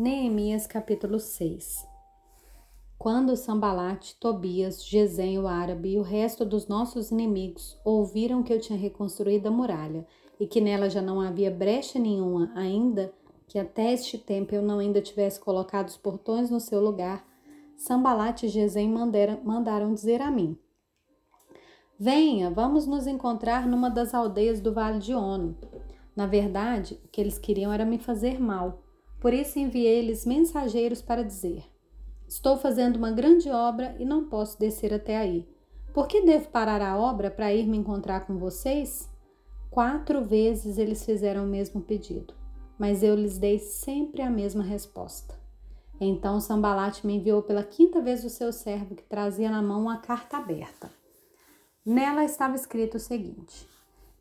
Neemias capítulo 6 Quando Sambalate, Tobias, Gesem, o árabe e o resto dos nossos inimigos ouviram que eu tinha reconstruído a muralha e que nela já não havia brecha nenhuma, ainda que até este tempo eu não ainda tivesse colocado os portões no seu lugar, Sambalate e mandaram, mandaram dizer a mim: Venha, vamos nos encontrar numa das aldeias do Vale de Ono. Na verdade, o que eles queriam era me fazer mal por isso enviei-lhes mensageiros para dizer: Estou fazendo uma grande obra e não posso descer até aí. Por que devo parar a obra para ir me encontrar com vocês? Quatro vezes eles fizeram o mesmo pedido, mas eu lhes dei sempre a mesma resposta. Então Sambalate me enviou pela quinta vez o seu servo que trazia na mão uma carta aberta. Nela estava escrito o seguinte: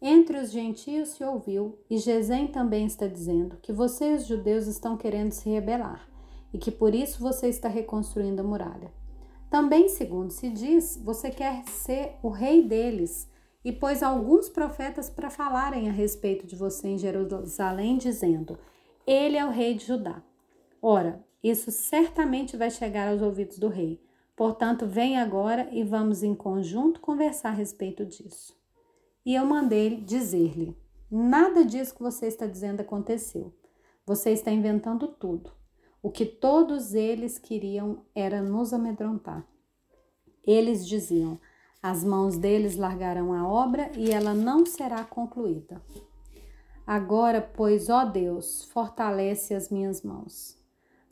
entre os gentios se ouviu, e Gesem também está dizendo, que você e os judeus estão querendo se rebelar, e que por isso você está reconstruindo a muralha. Também, segundo se diz, você quer ser o rei deles, e pôs alguns profetas para falarem a respeito de você em Jerusalém, dizendo: Ele é o rei de Judá. Ora, isso certamente vai chegar aos ouvidos do rei. Portanto, vem agora e vamos em conjunto conversar a respeito disso. E eu mandei dizer-lhe: Nada disso que você está dizendo aconteceu. Você está inventando tudo. O que todos eles queriam era nos amedrontar. Eles diziam: As mãos deles largarão a obra e ela não será concluída. Agora, pois, ó Deus, fortalece as minhas mãos.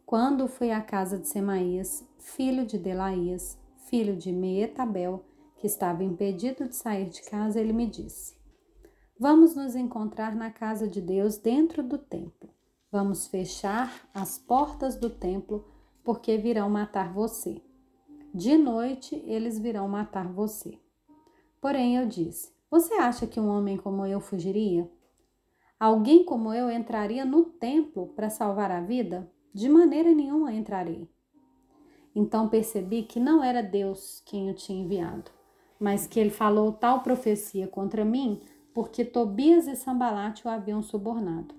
Quando fui à casa de Semaías, filho de Delaías, filho de Meetabel, que estava impedido de sair de casa, ele me disse: Vamos nos encontrar na casa de Deus dentro do templo. Vamos fechar as portas do templo, porque virão matar você. De noite eles virão matar você. Porém eu disse: Você acha que um homem como eu fugiria? Alguém como eu entraria no templo para salvar a vida? De maneira nenhuma entrarei. Então percebi que não era Deus quem o tinha enviado mas que ele falou tal profecia contra mim porque Tobias e Sambalate o haviam subornado.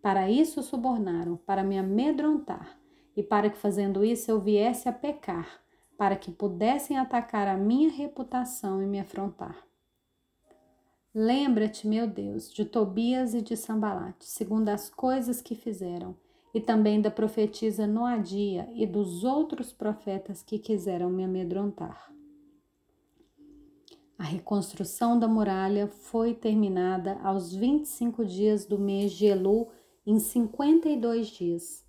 Para isso o subornaram, para me amedrontar, e para que fazendo isso eu viesse a pecar, para que pudessem atacar a minha reputação e me afrontar. Lembra-te, meu Deus, de Tobias e de Sambalate, segundo as coisas que fizeram, e também da profetisa Noadia e dos outros profetas que quiseram me amedrontar. A reconstrução da muralha foi terminada aos 25 dias do mês de Elu, em 52 dias.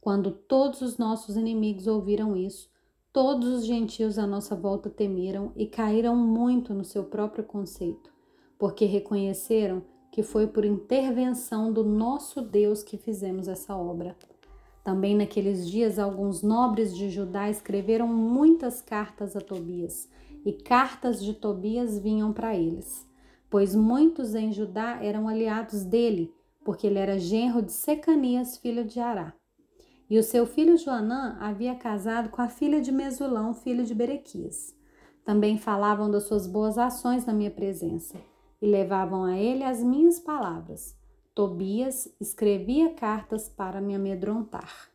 Quando todos os nossos inimigos ouviram isso, todos os gentios à nossa volta temeram e caíram muito no seu próprio conceito, porque reconheceram que foi por intervenção do nosso Deus que fizemos essa obra. Também naqueles dias, alguns nobres de Judá escreveram muitas cartas a Tobias e cartas de Tobias vinham para eles, pois muitos em Judá eram aliados dele, porque ele era genro de Secanias, filho de Ará. E o seu filho Joanã havia casado com a filha de Mesulão, filho de Berequias. Também falavam das suas boas ações na minha presença e levavam a ele as minhas palavras. Tobias escrevia cartas para me amedrontar.